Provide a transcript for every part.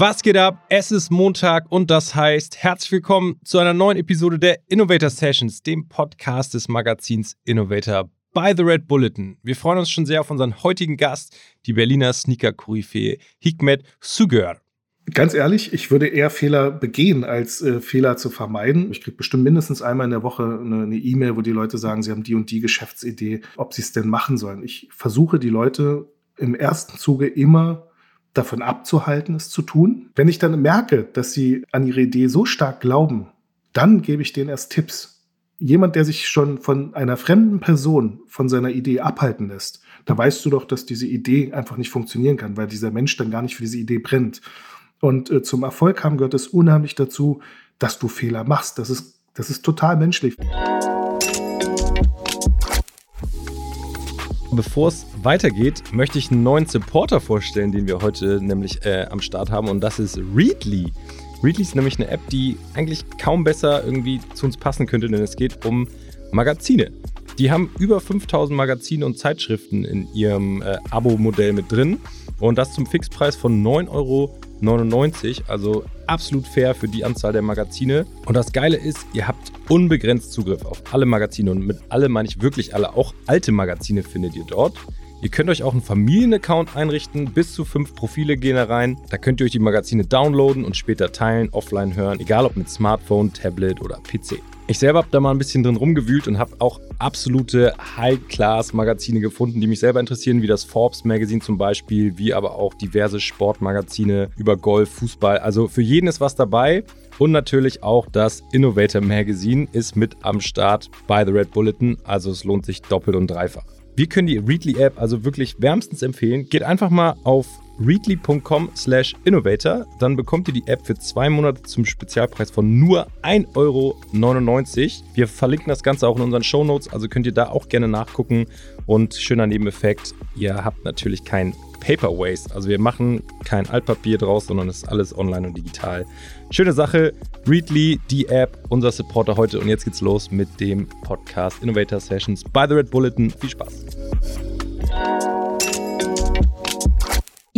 Was geht ab? Es ist Montag und das heißt, herzlich willkommen zu einer neuen Episode der Innovator Sessions, dem Podcast des Magazins Innovator by The Red Bulletin. Wir freuen uns schon sehr auf unseren heutigen Gast, die Berliner Sneaker-Koryphäe Hikmet Sugur. Ganz ehrlich, ich würde eher Fehler begehen, als äh, Fehler zu vermeiden. Ich kriege bestimmt mindestens einmal in der Woche eine E-Mail, wo die Leute sagen, sie haben die und die Geschäftsidee, ob sie es denn machen sollen. Ich versuche die Leute im ersten Zuge immer davon abzuhalten, es zu tun. Wenn ich dann merke, dass sie an ihre Idee so stark glauben, dann gebe ich denen erst Tipps. Jemand, der sich schon von einer fremden Person von seiner Idee abhalten lässt, da weißt du doch, dass diese Idee einfach nicht funktionieren kann, weil dieser Mensch dann gar nicht für diese Idee brennt. Und äh, zum Erfolg haben gehört es unheimlich dazu, dass du Fehler machst. Das ist, das ist total menschlich. Bevor es weitergeht, möchte ich einen neuen Supporter vorstellen, den wir heute nämlich äh, am Start haben und das ist Readly. Readly ist nämlich eine App, die eigentlich kaum besser irgendwie zu uns passen könnte, denn es geht um Magazine. Die haben über 5000 Magazine und Zeitschriften in ihrem äh, Abo-Modell mit drin und das zum Fixpreis von 9,99 Euro also absolut fair für die Anzahl der Magazine. Und das Geile ist, ihr habt unbegrenzt Zugriff auf alle Magazine und mit alle meine ich wirklich alle, auch alte Magazine findet ihr dort. Ihr könnt euch auch einen Familienaccount einrichten, bis zu fünf Profile gehen da rein. Da könnt ihr euch die Magazine downloaden und später teilen, offline hören, egal ob mit Smartphone, Tablet oder PC. Ich selber habe da mal ein bisschen drin rumgewühlt und habe auch absolute High-Class-Magazine gefunden, die mich selber interessieren, wie das Forbes Magazine zum Beispiel, wie aber auch diverse Sportmagazine über Golf, Fußball. Also für jeden ist was dabei. Und natürlich auch das Innovator Magazine ist mit am Start bei The Red Bulletin. Also es lohnt sich doppelt und dreifach. Wir können die Readly App also wirklich wärmstens empfehlen. Geht einfach mal auf readly.com slash innovator. Dann bekommt ihr die App für zwei Monate zum Spezialpreis von nur 1,99 Euro. Wir verlinken das Ganze auch in unseren Show Notes, also könnt ihr da auch gerne nachgucken. Und schöner Nebeneffekt, ihr habt natürlich kein Paper Waste. Also wir machen kein Altpapier draus, sondern es ist alles online und digital. Schöne Sache. Readly, die App, unser Supporter heute. Und jetzt geht's los mit dem Podcast Innovator Sessions by The Red Bulletin. Viel Spaß.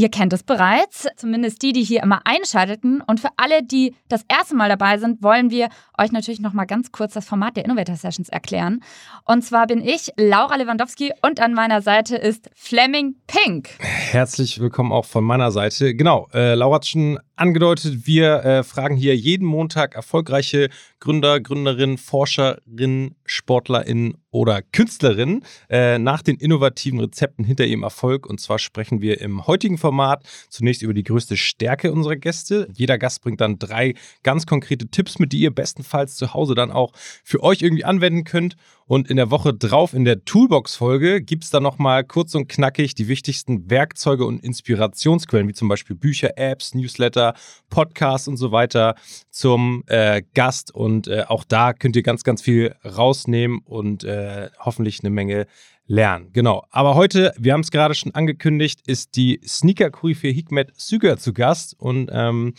Ihr kennt es bereits, zumindest die, die hier immer einschalteten. Und für alle, die das erste Mal dabei sind, wollen wir euch natürlich noch mal ganz kurz das Format der Innovator Sessions erklären. Und zwar bin ich Laura Lewandowski und an meiner Seite ist Fleming Pink. Herzlich willkommen auch von meiner Seite. Genau, äh, Laura hat schon angedeutet, wir äh, fragen hier jeden Montag erfolgreiche Gründer, Gründerinnen, Forscherinnen, SportlerInnen oder Künstlerinnen äh, nach den innovativen Rezepten hinter ihrem Erfolg. Und zwar sprechen wir im heutigen Format zunächst über die größte Stärke unserer Gäste. Jeder Gast bringt dann drei ganz konkrete Tipps mit, die ihr bestenfalls zu Hause dann auch für euch irgendwie anwenden könnt. Und in der Woche drauf in der Toolbox-Folge gibt es dann nochmal kurz und knackig die wichtigsten Werkzeuge und Inspirationsquellen, wie zum Beispiel Bücher, Apps, Newsletter, Podcasts und so weiter zum äh, Gast. Und äh, auch da könnt ihr ganz, ganz viel rausnehmen und äh, hoffentlich eine Menge lernen. Genau. Aber heute, wir haben es gerade schon angekündigt, ist die Sneaker-Koryphäe Hikmet Süger zu Gast. Und ähm,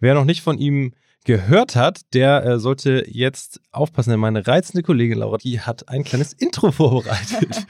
wer noch nicht von ihm gehört hat, der äh, sollte jetzt aufpassen, denn meine reizende Kollegin Laura, die hat ein kleines Intro vorbereitet.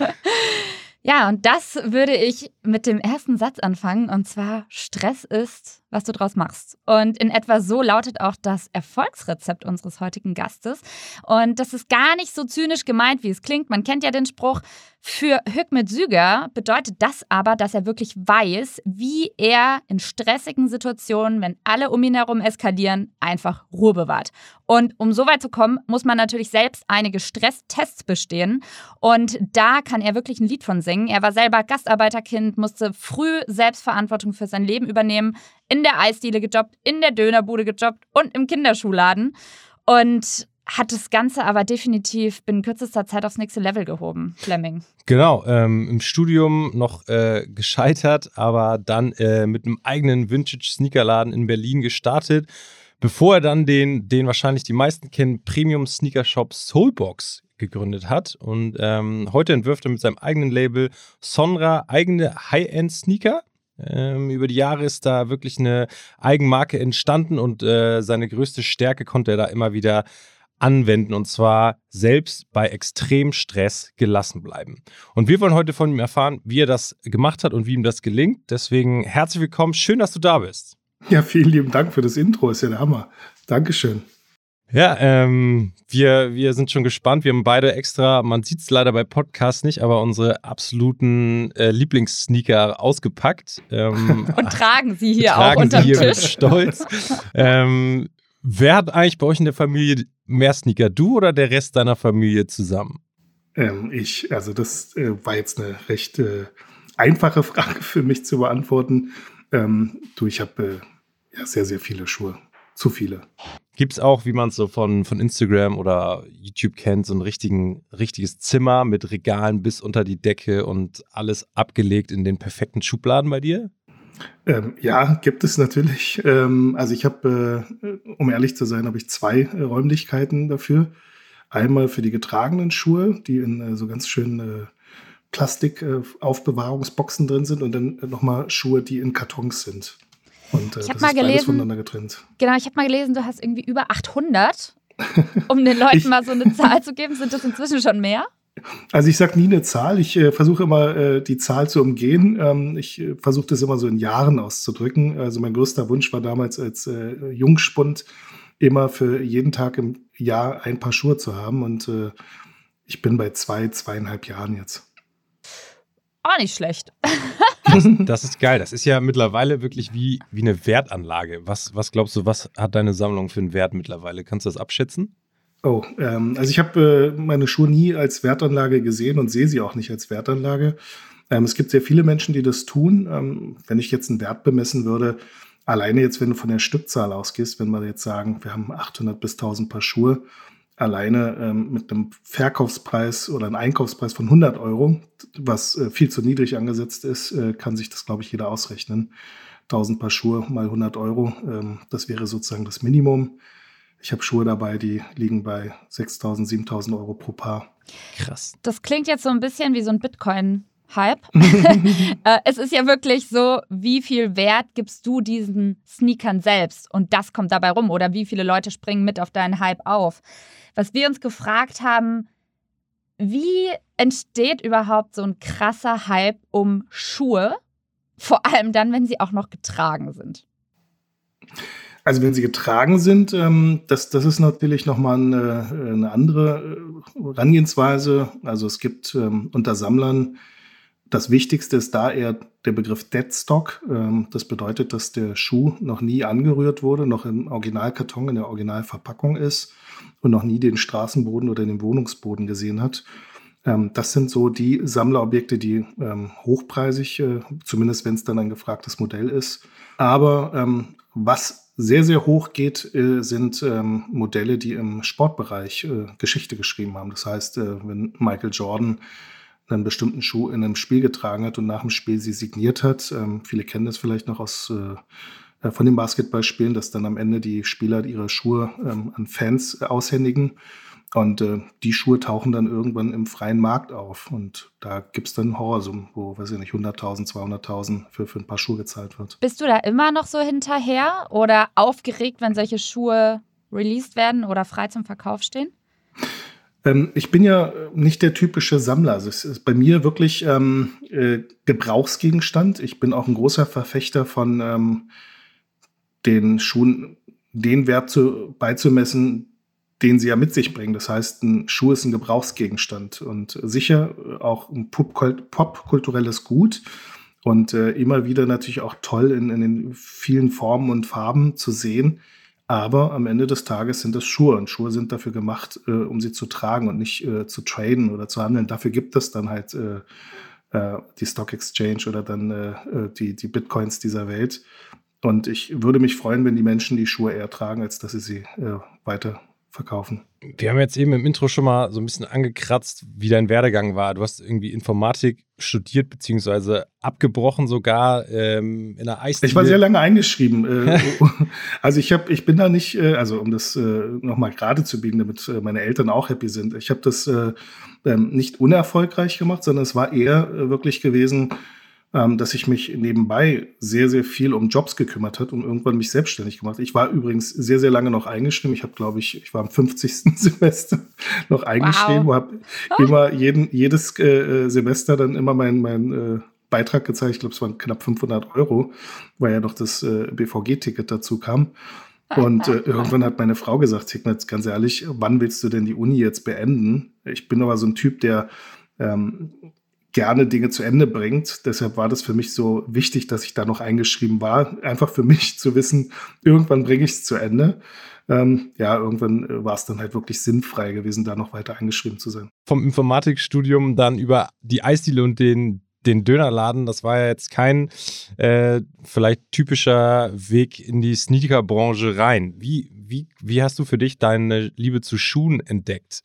ja, und das würde ich mit dem ersten Satz anfangen, und zwar Stress ist, was du draus machst. Und in etwa so lautet auch das Erfolgsrezept unseres heutigen Gastes. Und das ist gar nicht so zynisch gemeint, wie es klingt. Man kennt ja den Spruch, für Hükmet Süger bedeutet das aber, dass er wirklich weiß, wie er in stressigen Situationen, wenn alle um ihn herum eskalieren, einfach Ruhe bewahrt. Und um so weit zu kommen, muss man natürlich selbst einige Stresstests bestehen. Und da kann er wirklich ein Lied von singen. Er war selber Gastarbeiterkind, musste früh Selbstverantwortung für sein Leben übernehmen, in der Eisdiele gejobbt, in der Dönerbude gejobbt und im Kinderschuhladen. Und hat das Ganze aber definitiv binnen kürzester Zeit aufs nächste Level gehoben, Fleming. Genau, ähm, im Studium noch äh, gescheitert, aber dann äh, mit einem eigenen Vintage-Sneakerladen in Berlin gestartet, bevor er dann den, den wahrscheinlich die meisten kennen, Premium-Sneaker-Shop Soulbox gegründet hat. Und ähm, heute entwirft er mit seinem eigenen Label Sonra eigene High-End-Sneaker. Ähm, über die Jahre ist da wirklich eine Eigenmarke entstanden und äh, seine größte Stärke konnte er da immer wieder anwenden und zwar selbst bei extrem Stress gelassen bleiben. Und wir wollen heute von ihm erfahren, wie er das gemacht hat und wie ihm das gelingt. Deswegen herzlich willkommen, schön, dass du da bist. Ja, vielen lieben Dank für das Intro. Ist ja der Hammer. Dankeschön. Ja, ähm, wir, wir sind schon gespannt. Wir haben beide extra, man sieht es leider bei Podcasts nicht, aber unsere absoluten äh, Lieblingssneaker ausgepackt. Ähm, Und tragen sie hier tragen auch unter Tisch. Mit Stolz. ähm, wer hat eigentlich bei euch in der Familie mehr Sneaker? Du oder der Rest deiner Familie zusammen? Ähm, ich, also das äh, war jetzt eine recht äh, einfache Frage für mich zu beantworten. Ähm, du, ich habe äh, ja sehr, sehr viele Schuhe. Zu viele. Gibt es auch, wie man es so von, von Instagram oder YouTube kennt, so ein richtigen, richtiges Zimmer mit Regalen bis unter die Decke und alles abgelegt in den perfekten Schubladen bei dir? Ähm, ja, gibt es natürlich. Ähm, also ich habe, äh, um ehrlich zu sein, habe ich zwei äh, Räumlichkeiten dafür. Einmal für die getragenen Schuhe, die in äh, so ganz schönen äh, Plastikaufbewahrungsboxen drin sind und dann nochmal Schuhe, die in Kartons sind. Und äh, ich habe mal gelesen, voneinander getrennt. Genau, ich habe mal gelesen, du hast irgendwie über 800. Um den Leuten ich, mal so eine Zahl zu geben, sind das inzwischen schon mehr? Also ich sage nie eine Zahl. Ich äh, versuche immer äh, die Zahl zu umgehen. Ähm, ich äh, versuche das immer so in Jahren auszudrücken. Also mein größter Wunsch war damals als äh, Jungspund immer für jeden Tag im Jahr ein paar Schuhe zu haben. Und äh, ich bin bei zwei, zweieinhalb Jahren jetzt. Auch nicht schlecht. Das, das, ist geil. Das ist ja mittlerweile wirklich wie, wie eine Wertanlage. Was, was glaubst du, was hat deine Sammlung für einen Wert mittlerweile? Kannst du das abschätzen? Oh, ähm, also ich habe äh, meine Schuhe nie als Wertanlage gesehen und sehe sie auch nicht als Wertanlage. Ähm, es gibt sehr viele Menschen, die das tun. Ähm, wenn ich jetzt einen Wert bemessen würde, alleine jetzt, wenn du von der Stückzahl ausgehst, wenn wir jetzt sagen, wir haben 800 bis 1000 Paar Schuhe, alleine ähm, mit einem Verkaufspreis oder einem Einkaufspreis von 100 Euro, was äh, viel zu niedrig angesetzt ist, äh, kann sich das, glaube ich, jeder ausrechnen. 1000 Paar Schuhe mal 100 Euro, ähm, das wäre sozusagen das Minimum. Ich habe Schuhe dabei, die liegen bei 6000, 7000 Euro pro Paar. Krass. Das klingt jetzt so ein bisschen wie so ein Bitcoin. Hype. Äh, es ist ja wirklich so, wie viel Wert gibst du diesen Sneakern selbst? Und das kommt dabei rum. Oder wie viele Leute springen mit auf deinen Hype auf? Was wir uns gefragt haben, wie entsteht überhaupt so ein krasser Hype um Schuhe? Vor allem dann, wenn sie auch noch getragen sind. Also wenn sie getragen sind, ähm, das, das ist natürlich nochmal eine, eine andere äh, Herangehensweise. Also es gibt ähm, unter Sammlern das Wichtigste ist da eher der Begriff Deadstock. Ähm, das bedeutet, dass der Schuh noch nie angerührt wurde, noch im Originalkarton, in der Originalverpackung ist und noch nie den Straßenboden oder den Wohnungsboden gesehen hat. Ähm, das sind so die Sammlerobjekte, die ähm, hochpreisig, äh, zumindest wenn es dann ein gefragtes Modell ist. Aber was sehr, sehr hoch geht, äh, sind Modelle, die im Sportbereich äh, Geschichte geschrieben haben. Das heißt, wenn Michael Jordan einen bestimmten Schuh in einem Spiel getragen hat und nach dem Spiel sie signiert hat. Ähm, viele kennen das vielleicht noch aus äh, von den Basketballspielen, dass dann am Ende die Spieler ihre Schuhe ähm, an Fans äh, aushändigen. Und äh, die Schuhe tauchen dann irgendwann im freien Markt auf. Und da gibt es dann Horrorsummen, wo, weiß ich nicht, 100.000, 200.000 für, für ein paar Schuhe gezahlt wird. Bist du da immer noch so hinterher oder aufgeregt, wenn solche Schuhe released werden oder frei zum Verkauf stehen? Ähm, ich bin ja nicht der typische Sammler. Also es ist bei mir wirklich ähm, äh, Gebrauchsgegenstand. Ich bin auch ein großer Verfechter von ähm, den Schuhen, den Wert zu, beizumessen, den sie ja mit sich bringen. Das heißt, ein Schuh ist ein Gebrauchsgegenstand und sicher auch ein popkulturelles Gut und äh, immer wieder natürlich auch toll in, in den vielen Formen und Farben zu sehen. Aber am Ende des Tages sind es Schuhe und Schuhe sind dafür gemacht, äh, um sie zu tragen und nicht äh, zu traden oder zu handeln. Dafür gibt es dann halt äh, äh die Stock Exchange oder dann äh, äh, die, die Bitcoins dieser Welt. Und ich würde mich freuen, wenn die Menschen die Schuhe eher tragen, als dass sie sie weiter verkaufen. Wir haben jetzt eben im Intro schon mal so ein bisschen angekratzt, wie dein Werdegang war. Du hast irgendwie Informatik studiert, beziehungsweise abgebrochen sogar ähm, in der Eisdiele. Ich war sehr lange eingeschrieben. Äh, also ich habe, ich bin da nicht, äh, also um das äh, nochmal gerade zu biegen, damit meine Eltern auch happy sind. Ich habe das äh, ähm, nicht unerfolgreich gemacht, sondern es war eher wirklich gewesen, ähm, dass ich mich nebenbei sehr, sehr viel um Jobs gekümmert hat und irgendwann mich selbstständig gemacht. Ich war übrigens sehr, sehr lange noch eingeschrieben. Ich habe, glaube ich, ich war im 50. Semester noch eingeschrieben, wow. habe oh. immer jeden, jedes äh, Semester dann immer mein, mein äh, Beitrag gezahlt. Ich glaube, es waren knapp 500 Euro, weil ja noch das äh, BVG-Ticket dazu kam. Und äh, irgendwann hat meine Frau gesagt, jetzt ganz ehrlich, wann willst du denn die Uni jetzt beenden? Ich bin aber so ein Typ, der ähm, gerne Dinge zu Ende bringt. Deshalb war das für mich so wichtig, dass ich da noch eingeschrieben war. Einfach für mich zu wissen, irgendwann bringe ich es zu Ende. Ähm, ja, irgendwann äh, war es dann halt wirklich sinnfrei gewesen, da noch weiter eingeschrieben zu sein. Vom Informatikstudium dann über die Eisdiele und den den Dönerladen, das war ja jetzt kein äh, vielleicht typischer Weg in die Sneakerbranche rein. Wie, wie, wie hast du für dich deine Liebe zu Schuhen entdeckt?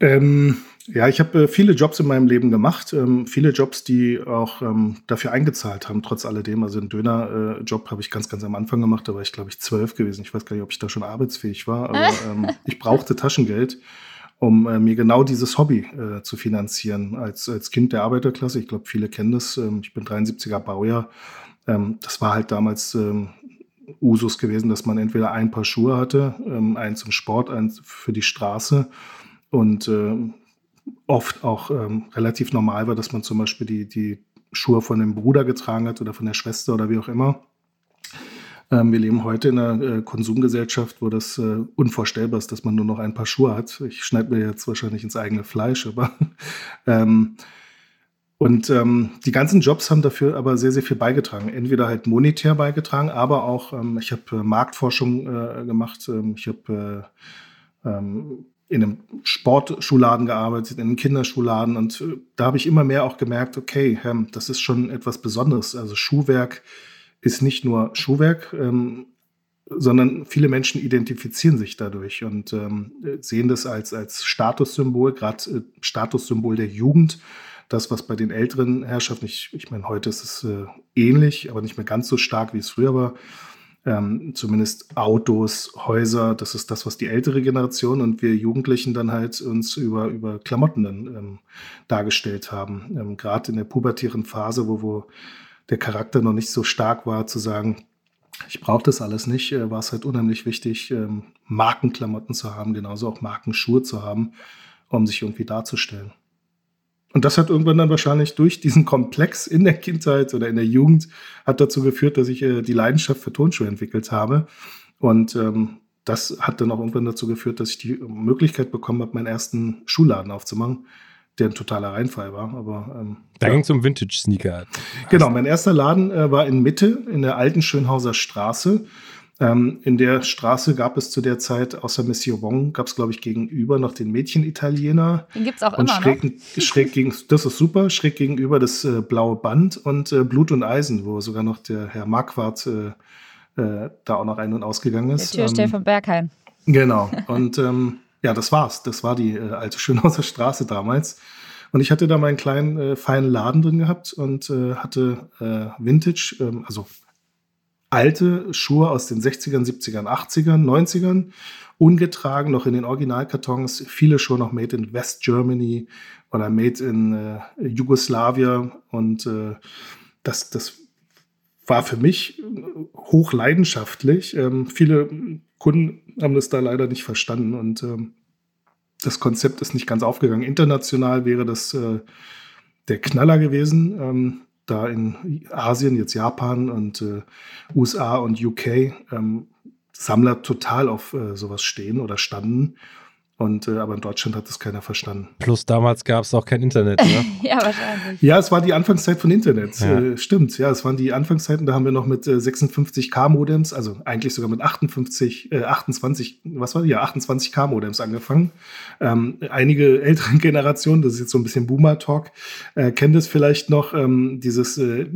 Ähm, ja, ich habe äh, viele Jobs in meinem Leben gemacht, ähm, viele Jobs, die auch ähm, dafür eingezahlt haben, trotz alledem. Also einen Dönerjob äh, habe ich ganz, ganz am Anfang gemacht, da war ich, glaube ich, zwölf gewesen. Ich weiß gar nicht, ob ich da schon arbeitsfähig war, aber ähm, ich brauchte Taschengeld um äh, mir genau dieses Hobby äh, zu finanzieren. Als, als Kind der Arbeiterklasse, ich glaube, viele kennen das, ähm, ich bin 73er Baujahr, ähm, das war halt damals ähm, Usus gewesen, dass man entweder ein paar Schuhe hatte, eins zum Sport, eins für die Straße und oft auch ähm, relativ normal war, dass man zum Beispiel die, die Schuhe von dem Bruder getragen hat oder von der Schwester oder wie auch immer. Ähm, wir leben heute in einer äh, Konsumgesellschaft, wo das äh, unvorstellbar ist, dass man nur noch ein paar Schuhe hat. Ich schneide mir jetzt wahrscheinlich ins eigene Fleisch, aber ähm, und ähm, die ganzen Jobs haben dafür aber sehr, sehr viel beigetragen. Entweder halt monetär beigetragen, aber auch, ähm, ich habe äh, Marktforschung äh, gemacht, ähm, ich habe äh, ähm, in einem Sportschuhladen gearbeitet, in einem Kinderschuhladen und äh, da habe ich immer mehr auch gemerkt, okay, das ist schon etwas Besonderes. Also Schuhwerk ist nicht nur Schuhwerk, ähm, sondern viele Menschen identifizieren sich dadurch und ähm, sehen das als, als Statussymbol, gerade äh, Statussymbol der Jugend. Das, was bei den älteren Herrschaften, ich, ich meine, heute ist es äh, ähnlich, aber nicht mehr ganz so stark, wie es früher war. Ähm, zumindest Autos, Häuser, das ist das, was die ältere Generation und wir Jugendlichen dann halt uns über, über Klamotten dann ähm, dargestellt haben. Ähm, Gerade in der pubertären Phase, wo, wo der Charakter noch nicht so stark war, zu sagen, ich brauche das alles nicht, äh, war es halt unheimlich wichtig, ähm, Markenklamotten zu haben, genauso auch Markenschuhe zu haben, um sich irgendwie darzustellen. Und das hat irgendwann dann wahrscheinlich durch diesen Komplex in der Kindheit oder in der Jugend hat dazu geführt, dass ich äh, die Leidenschaft für Tonschuhe entwickelt habe. Und ähm, das hat dann auch irgendwann dazu geführt, dass ich die Möglichkeit bekommen habe, meinen ersten Schuhladen aufzumachen der ein totaler Reinfall war. Aber, ähm, da ja. ging es um Vintage-Sneaker. Genau, mein erster Laden äh, war in Mitte, in der alten Schönhauser Straße. Ähm, in der Straße gab es zu der Zeit, außer Monsieur Wong, gab es, glaube ich, gegenüber noch den Mädchen-Italiener. Den gibt es auch und immer schräg, noch. schräg gegen, das ist super, schräg gegenüber das äh, blaue Band und äh, Blut und Eisen, wo sogar noch der Herr Marquardt äh, äh, da auch noch ein- und ausgegangen ist. Der Türsteher ähm, von Berghain. Genau. Und ähm, ja, das war's. Das war die äh, alte Schönhauser Straße damals. Und ich hatte da meinen kleinen, äh, feinen Laden drin gehabt und äh, hatte äh, Vintage, ähm, also alte Schuhe aus den 60ern, 70ern, 80ern, 90ern, ungetragen, noch in den Originalkartons, viele Schuhe noch made in West Germany oder made in äh, Jugoslavia. Und äh, das, das war für mich hochleidenschaftlich. Ähm, viele Kunden haben das da leider nicht verstanden und ähm, das Konzept ist nicht ganz aufgegangen. International wäre das äh, der Knaller gewesen. Ähm, da in Asien, jetzt Japan und äh, USA und UK ähm, Sammler total auf äh, sowas stehen oder standen. Und, äh, aber in Deutschland hat das keiner verstanden. Plus damals gab es auch kein Internet, ne? ja, wahrscheinlich. Ja, es war die Anfangszeit von Internet. Ja. Äh, stimmt, ja, es waren die Anfangszeiten, da haben wir noch mit äh, 56K-Modems, also eigentlich sogar mit 58, äh, 28, was war die? Ja, 28K-Modems angefangen. Ähm, einige ältere Generationen, das ist jetzt so ein bisschen Boomer-Talk, äh, kennen das vielleicht noch, ähm, dieses äh,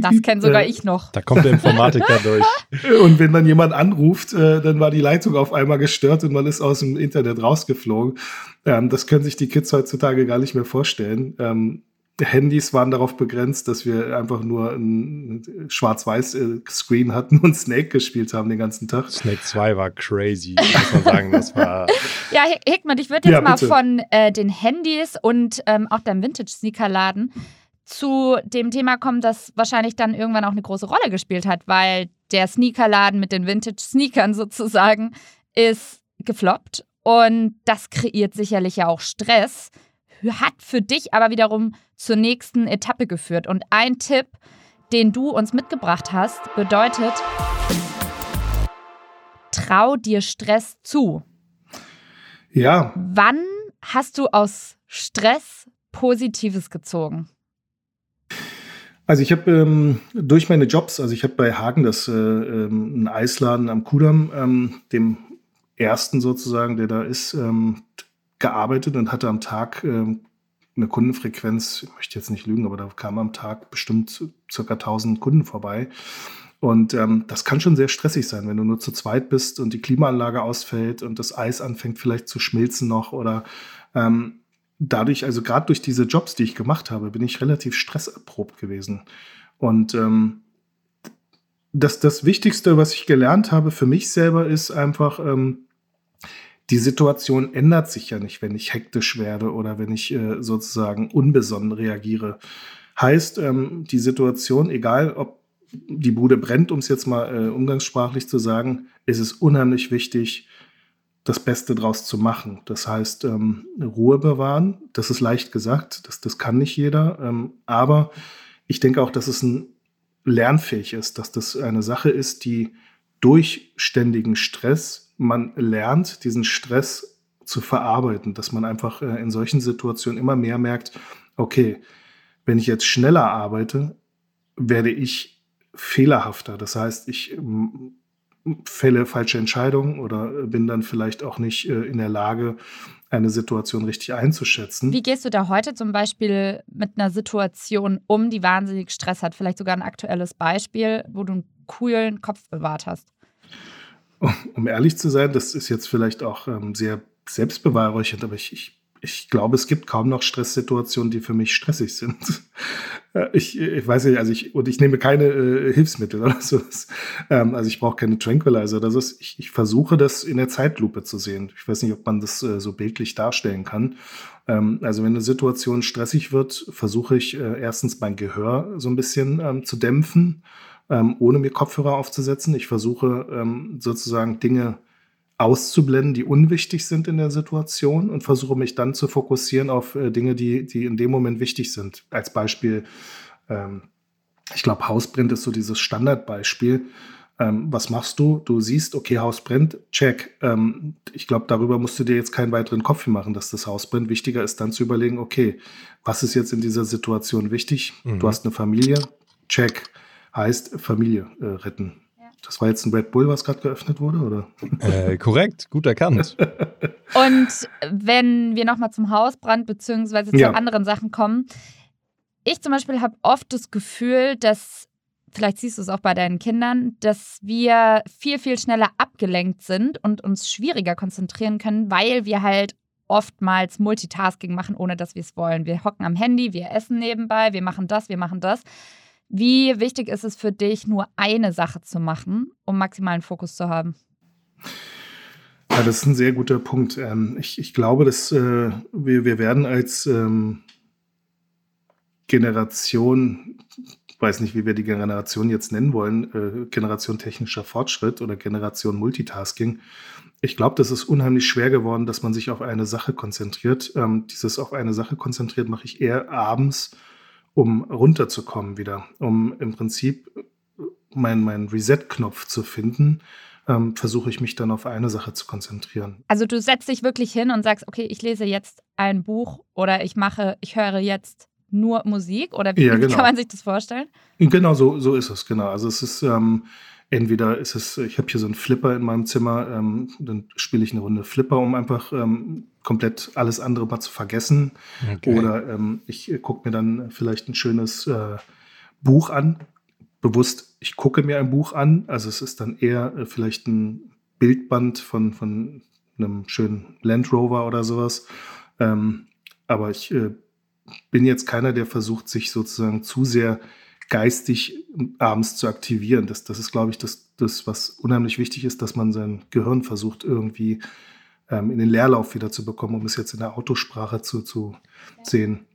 Das kenne sogar äh, ich noch. Da kommt der Informatiker durch. Und wenn dann jemand anruft, äh, dann war die Leitung auf einmal gestört und man ist aus dem Internet komplett rausgeflogen. Ähm, das können sich die Kids heutzutage gar nicht mehr vorstellen. Ähm, Handys waren darauf begrenzt, dass wir einfach nur ein Schwarz-Weiß-Screen hatten und Snake gespielt haben den ganzen Tag. Snake 2 war crazy, muss man sagen. Das war ja, Hickman, ich würde jetzt ja, mal von äh, den Handys und ähm, auch deinem Vintage-Sneaker-Laden zu dem Thema kommen, das wahrscheinlich dann irgendwann auch eine große Rolle gespielt hat, weil der Sneakerladen mit den Vintage-Sneakern sozusagen ist gefloppt und das kreiert sicherlich ja auch Stress. hat für dich aber wiederum zur nächsten Etappe geführt. Und ein Tipp, den du uns mitgebracht hast, bedeutet, trau dir Stress zu. Ja. Wann hast du aus Stress Positives gezogen? Also ich habe ähm, durch meine Jobs, also ich habe bei Hagen das äh, ähm, ein Eisladen am Kudamm, ähm, dem ersten sozusagen, der da ist, ähm, gearbeitet und hatte am Tag ähm, eine Kundenfrequenz, ich möchte jetzt nicht lügen, aber da kamen am Tag bestimmt circa 1000 Kunden vorbei. Und ähm, das kann schon sehr stressig sein, wenn du nur zu zweit bist und die Klimaanlage ausfällt und das Eis anfängt vielleicht zu schmilzen noch oder ähm, dadurch, also gerade durch diese Jobs, die ich gemacht habe, bin ich relativ stresserprobt gewesen. Und ähm, das, das Wichtigste, was ich gelernt habe für mich selber, ist einfach, ähm, die Situation ändert sich ja nicht, wenn ich hektisch werde oder wenn ich äh, sozusagen unbesonnen reagiere. Heißt, ähm, die Situation, egal ob die Bude brennt, um es jetzt mal äh, umgangssprachlich zu sagen, ist es unheimlich wichtig, das Beste draus zu machen. Das heißt, ähm, Ruhe bewahren, das ist leicht gesagt, das, das kann nicht jeder, ähm, aber ich denke auch, dass es ein lernfähig ist, dass das eine Sache ist, die durch ständigen Stress man lernt, diesen Stress zu verarbeiten, dass man einfach äh, in solchen Situationen immer mehr merkt, okay, wenn ich jetzt schneller arbeite, werde ich fehlerhafter. Das heißt, ich fälle falsche Entscheidungen oder bin dann vielleicht auch nicht äh, in der Lage, eine Situation richtig einzuschätzen. Wie gehst du da heute zum Beispiel mit einer Situation um, die wahnsinnig Stress hat? Vielleicht sogar ein aktuelles Beispiel, wo du einen coolen Kopf bewahrt hast. Um ehrlich zu sein, das ist jetzt vielleicht auch ähm, sehr selbstbeweihräuchernd, aber ich, ich ich glaube, es gibt kaum noch Stresssituationen, die für mich stressig sind. ich, ich weiß nicht, also ich, und ich nehme keine äh, Hilfsmittel oder so. Ähm, also ich brauche keine Tranquilizer oder so. Ich, ich versuche das in der Zeitlupe zu sehen. Ich weiß nicht, ob man das äh, so bildlich darstellen kann. Ähm, also wenn eine Situation stressig wird, versuche ich äh, erstens mein Gehör so ein bisschen ähm, zu dämpfen, ähm, ohne mir Kopfhörer aufzusetzen. Ich versuche ähm, sozusagen Dinge auszublenden, die unwichtig sind in der Situation und versuche mich dann zu fokussieren auf äh, Dinge, die, die in dem Moment wichtig sind. Als Beispiel, ähm, ich glaube, Hausbrand ist so dieses Standardbeispiel. Ähm, was machst du? Du siehst, okay, Haus brennt, check. Ähm, ich glaube, darüber musst du dir jetzt keinen weiteren Kopf machen, dass das Haus brennt. Wichtiger ist dann zu überlegen, okay, was ist jetzt in dieser Situation wichtig? Mhm. Du hast eine Familie, check. Heißt Familie äh, retten. Das war jetzt ein Red Bull, was gerade geöffnet wurde, oder? Äh, korrekt, gut erkannt. Und wenn wir nochmal zum Hausbrand beziehungsweise zu ja. anderen Sachen kommen, ich zum Beispiel habe oft das Gefühl, dass, vielleicht siehst du es auch bei deinen Kindern, dass wir viel, viel schneller abgelenkt sind und uns schwieriger konzentrieren können, weil wir halt oftmals Multitasking machen, ohne dass wir es wollen. Wir hocken am Handy, wir essen nebenbei, wir machen das, wir machen das. Wie wichtig ist es für dich, nur eine Sache zu machen, um maximalen Fokus zu haben? Ja, das ist ein sehr guter Punkt. Ähm, ich, ich glaube, dass äh, wir, wir werden als ähm, Generation, weiß nicht, wie wir die Generation jetzt nennen wollen, äh, Generation technischer Fortschritt oder Generation Multitasking. Ich glaube, das ist unheimlich schwer geworden, dass man sich auf eine Sache konzentriert. Ähm, dieses auf eine Sache konzentriert mache ich eher abends um runterzukommen wieder, um im Prinzip meinen mein Reset-Knopf zu finden, ähm, versuche ich mich dann auf eine Sache zu konzentrieren. Also du setzt dich wirklich hin und sagst, okay, ich lese jetzt ein Buch oder ich mache, ich höre jetzt nur Musik oder wie, ja, genau. kann man sich das vorstellen? Genau, so, so ist es, genau. Also es ist ähm, entweder ist es, ich habe hier so einen Flipper in meinem Zimmer, ähm, dann spiele ich eine Runde Flipper, um einfach ähm, komplett alles andere mal zu vergessen. Okay. Oder ähm, ich gucke mir dann vielleicht ein schönes äh, Buch an. Bewusst, ich gucke mir ein Buch an. Also es ist dann eher äh, vielleicht ein Bildband von, von einem schönen Land Rover oder sowas. Ähm, aber ich äh, bin jetzt keiner, der versucht, sich sozusagen zu sehr geistig abends zu aktivieren. Das, das ist, glaube ich, das, das, was unheimlich wichtig ist, dass man sein Gehirn versucht, irgendwie ähm, in den Leerlauf wieder zu bekommen, um es jetzt in der Autosprache zu, zu sehen.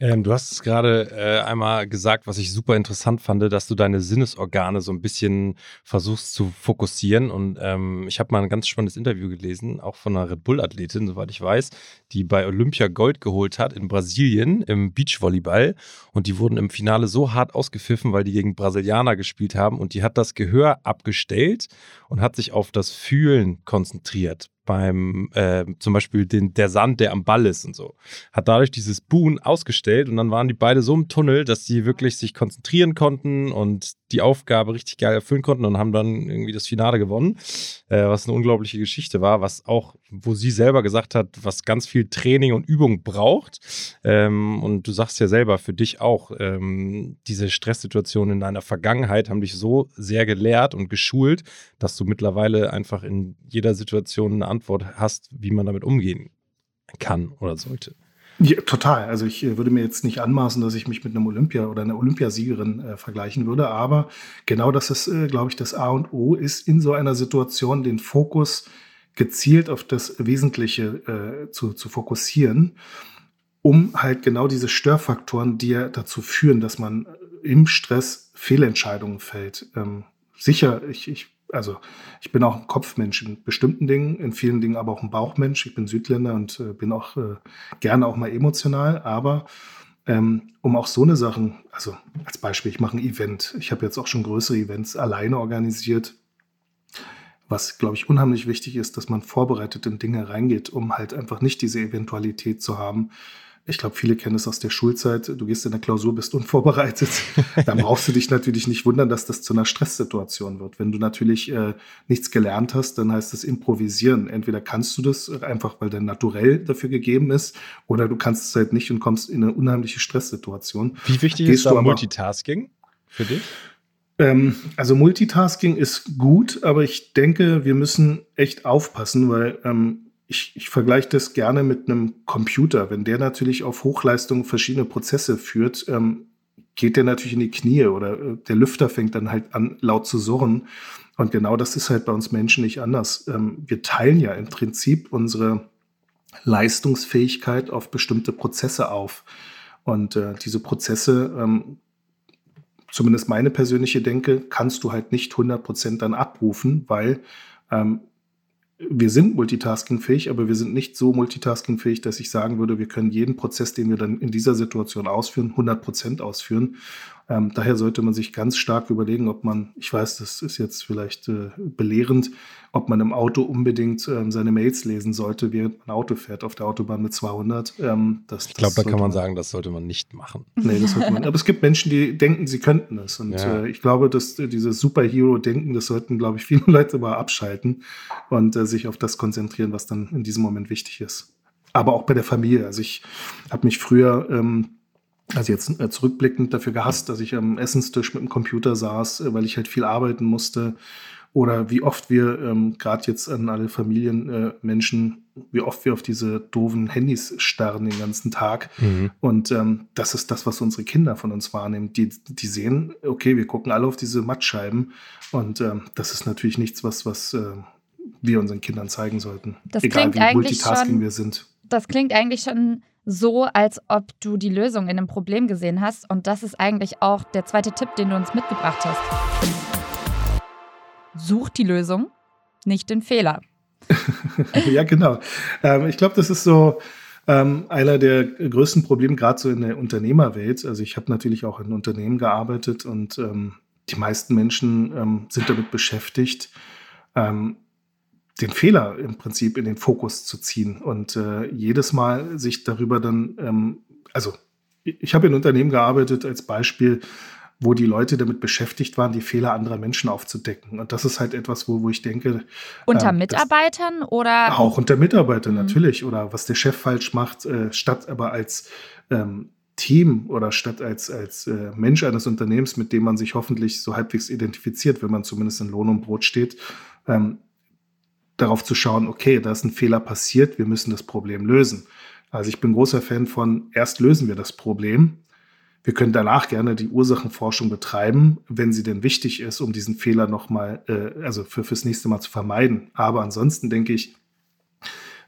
Ähm, du hast es gerade äh, einmal gesagt, was ich super interessant fand, dass du deine Sinnesorgane so ein bisschen versuchst zu fokussieren. Und ähm, ich habe mal ein ganz spannendes Interview gelesen, auch von einer Red Bull-Athletin, soweit ich weiß, die bei Olympia Gold geholt hat in Brasilien im Beachvolleyball. Und die wurden im Finale so hart ausgepfiffen, weil die gegen Brasilianer gespielt haben. Und die hat das Gehör abgestellt und hat sich auf das Fühlen konzentriert beim äh, zum Beispiel den, der Sand, der am Ball ist und so. Hat dadurch dieses Boon ausgestellt und dann waren die beide so im Tunnel, dass sie wirklich sich konzentrieren konnten und die Aufgabe richtig geil erfüllen konnten und haben dann irgendwie das Finale gewonnen, äh, was eine unglaubliche Geschichte war, was auch, wo sie selber gesagt hat, was ganz viel Training und Übung braucht. Ähm, und du sagst ja selber für dich auch, ähm, diese Stresssituationen in deiner Vergangenheit haben dich so sehr gelehrt und geschult, dass du mittlerweile einfach in jeder Situation eine Antwort hast, wie man damit umgehen kann oder sollte. Ja, total. Also ich äh, würde mir jetzt nicht anmaßen, dass ich mich mit einem Olympia oder einer Olympiasiegerin äh, vergleichen würde, aber genau das ist, äh, glaube ich, das A und O ist in so einer Situation den Fokus gezielt auf das Wesentliche äh, zu, zu fokussieren, um halt genau diese Störfaktoren, die ja dazu führen, dass man im Stress Fehlentscheidungen fällt. Ähm, sicher, ich, ich also ich bin auch ein Kopfmensch in bestimmten Dingen, in vielen Dingen aber auch ein Bauchmensch. Ich bin Südländer und äh, bin auch äh, gerne auch mal emotional, aber ähm, um auch so eine Sachen, also als Beispiel, ich mache ein Event. Ich habe jetzt auch schon größere Events alleine organisiert. Was, glaube ich, unheimlich wichtig ist, dass man vorbereitet in Dinge reingeht, um halt einfach nicht diese Eventualität zu haben, ich glaube, viele kennen es aus der Schulzeit. Du gehst in der Klausur, bist unvorbereitet. Dann brauchst du dich natürlich nicht wundern, dass das zu einer Stresssituation wird. Wenn du natürlich äh, nichts gelernt hast, dann heißt es improvisieren. Entweder kannst du das einfach, weil dein Naturell dafür gegeben ist, oder du kannst es halt nicht und kommst in eine unheimliche Stresssituation. Wie wichtig Gehst ist da Multitasking für dich? Ähm, also Multitasking ist gut, aber ich denke, wir müssen echt aufpassen, weil ähm, ich, ich vergleiche das gerne mit einem Computer. Wenn der natürlich auf Hochleistung verschiedene Prozesse führt, ähm, geht der natürlich in die Knie oder äh, der Lüfter fängt dann halt an, laut zu surren. Und genau das ist halt bei uns Menschen nicht anders. Ähm, wir teilen ja im Prinzip unsere Leistungsfähigkeit auf bestimmte Prozesse auf. Und äh, diese Prozesse, ähm, zumindest meine persönliche Denke, kannst du halt nicht 100% dann abrufen, weil ähm, wir sind multitaskingfähig, aber wir sind nicht so multitaskingfähig, dass ich sagen würde, wir können jeden Prozess, den wir dann in dieser Situation ausführen, 100 Prozent ausführen. Ähm, daher sollte man sich ganz stark überlegen, ob man, ich weiß, das ist jetzt vielleicht äh, belehrend, ob man im Auto unbedingt ähm, seine Mails lesen sollte, während man Auto fährt auf der Autobahn mit 200. Ähm, das, ich glaube, da kann man, man sagen, das sollte man nicht machen. Nee, das sollte man. Aber es gibt Menschen, die denken, sie könnten es. Und ja. äh, ich glaube, dass äh, dieses Superhero-Denken, das sollten, glaube ich, viele Leute mal abschalten und äh, sich auf das konzentrieren, was dann in diesem Moment wichtig ist. Aber auch bei der Familie. Also ich habe mich früher ähm, also jetzt äh, zurückblickend dafür gehasst, dass ich am Essenstisch mit dem Computer saß, äh, weil ich halt viel arbeiten musste. Oder wie oft wir, ähm, gerade jetzt an alle Familienmenschen, äh, wie oft wir auf diese doofen Handys starren den ganzen Tag. Mhm. Und ähm, das ist das, was unsere Kinder von uns wahrnehmen. Die, die sehen, okay, wir gucken alle auf diese Mattscheiben. Und ähm, das ist natürlich nichts, was, was äh, wir unseren Kindern zeigen sollten. Das Egal wie Multitasking schon, wir sind. Das klingt eigentlich schon so, als ob du die Lösung in einem Problem gesehen hast. Und das ist eigentlich auch der zweite Tipp, den du uns mitgebracht hast. Such die Lösung, nicht den Fehler. ja, genau. Ähm, ich glaube, das ist so ähm, einer der größten Probleme, gerade so in der Unternehmerwelt. Also ich habe natürlich auch in Unternehmen gearbeitet und ähm, die meisten Menschen ähm, sind damit beschäftigt, ähm, den Fehler im Prinzip in den Fokus zu ziehen und äh, jedes Mal sich darüber dann, ähm, also ich habe in Unternehmen gearbeitet als Beispiel, wo die Leute damit beschäftigt waren, die Fehler anderer Menschen aufzudecken. Und das ist halt etwas, wo, wo ich denke. Unter ähm, Mitarbeitern oder? Auch unter Mitarbeitern mhm. natürlich. Oder was der Chef falsch macht, äh, statt aber als ähm, Team oder statt als, als äh, Mensch eines Unternehmens, mit dem man sich hoffentlich so halbwegs identifiziert, wenn man zumindest in Lohn und Brot steht, ähm, darauf zu schauen, okay, da ist ein Fehler passiert, wir müssen das Problem lösen. Also ich bin großer Fan von, erst lösen wir das Problem. Wir können danach gerne die Ursachenforschung betreiben, wenn sie denn wichtig ist, um diesen Fehler nochmal, äh, also für, fürs nächste Mal zu vermeiden. Aber ansonsten denke ich,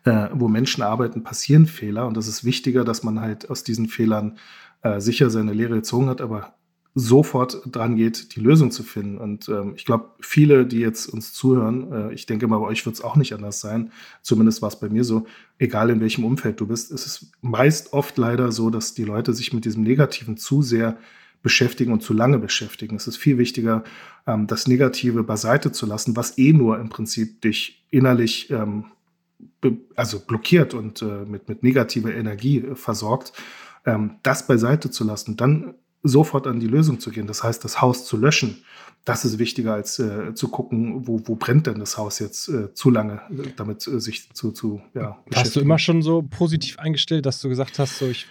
äh, wo Menschen arbeiten, passieren Fehler. Und das ist wichtiger, dass man halt aus diesen Fehlern äh, sicher seine Lehre gezogen hat, aber sofort dran geht, die Lösung zu finden. Und ähm, ich glaube, viele, die jetzt uns zuhören, äh, ich denke mal, bei euch wird es auch nicht anders sein. Zumindest war es bei mir so. Egal in welchem Umfeld du bist, ist es meist oft leider so, dass die Leute sich mit diesem Negativen zu sehr beschäftigen und zu lange beschäftigen. Es ist viel wichtiger, ähm, das Negative beiseite zu lassen, was eh nur im Prinzip dich innerlich ähm, also blockiert und äh, mit, mit negativer Energie äh, versorgt, ähm, das beiseite zu lassen, dann sofort an die Lösung zu gehen. Das heißt, das Haus zu löschen, das ist wichtiger als äh, zu gucken, wo, wo brennt denn das Haus jetzt äh, zu lange, damit äh, sich zu, zu ja, Hast du immer schon so positiv eingestellt, dass du gesagt hast, so ich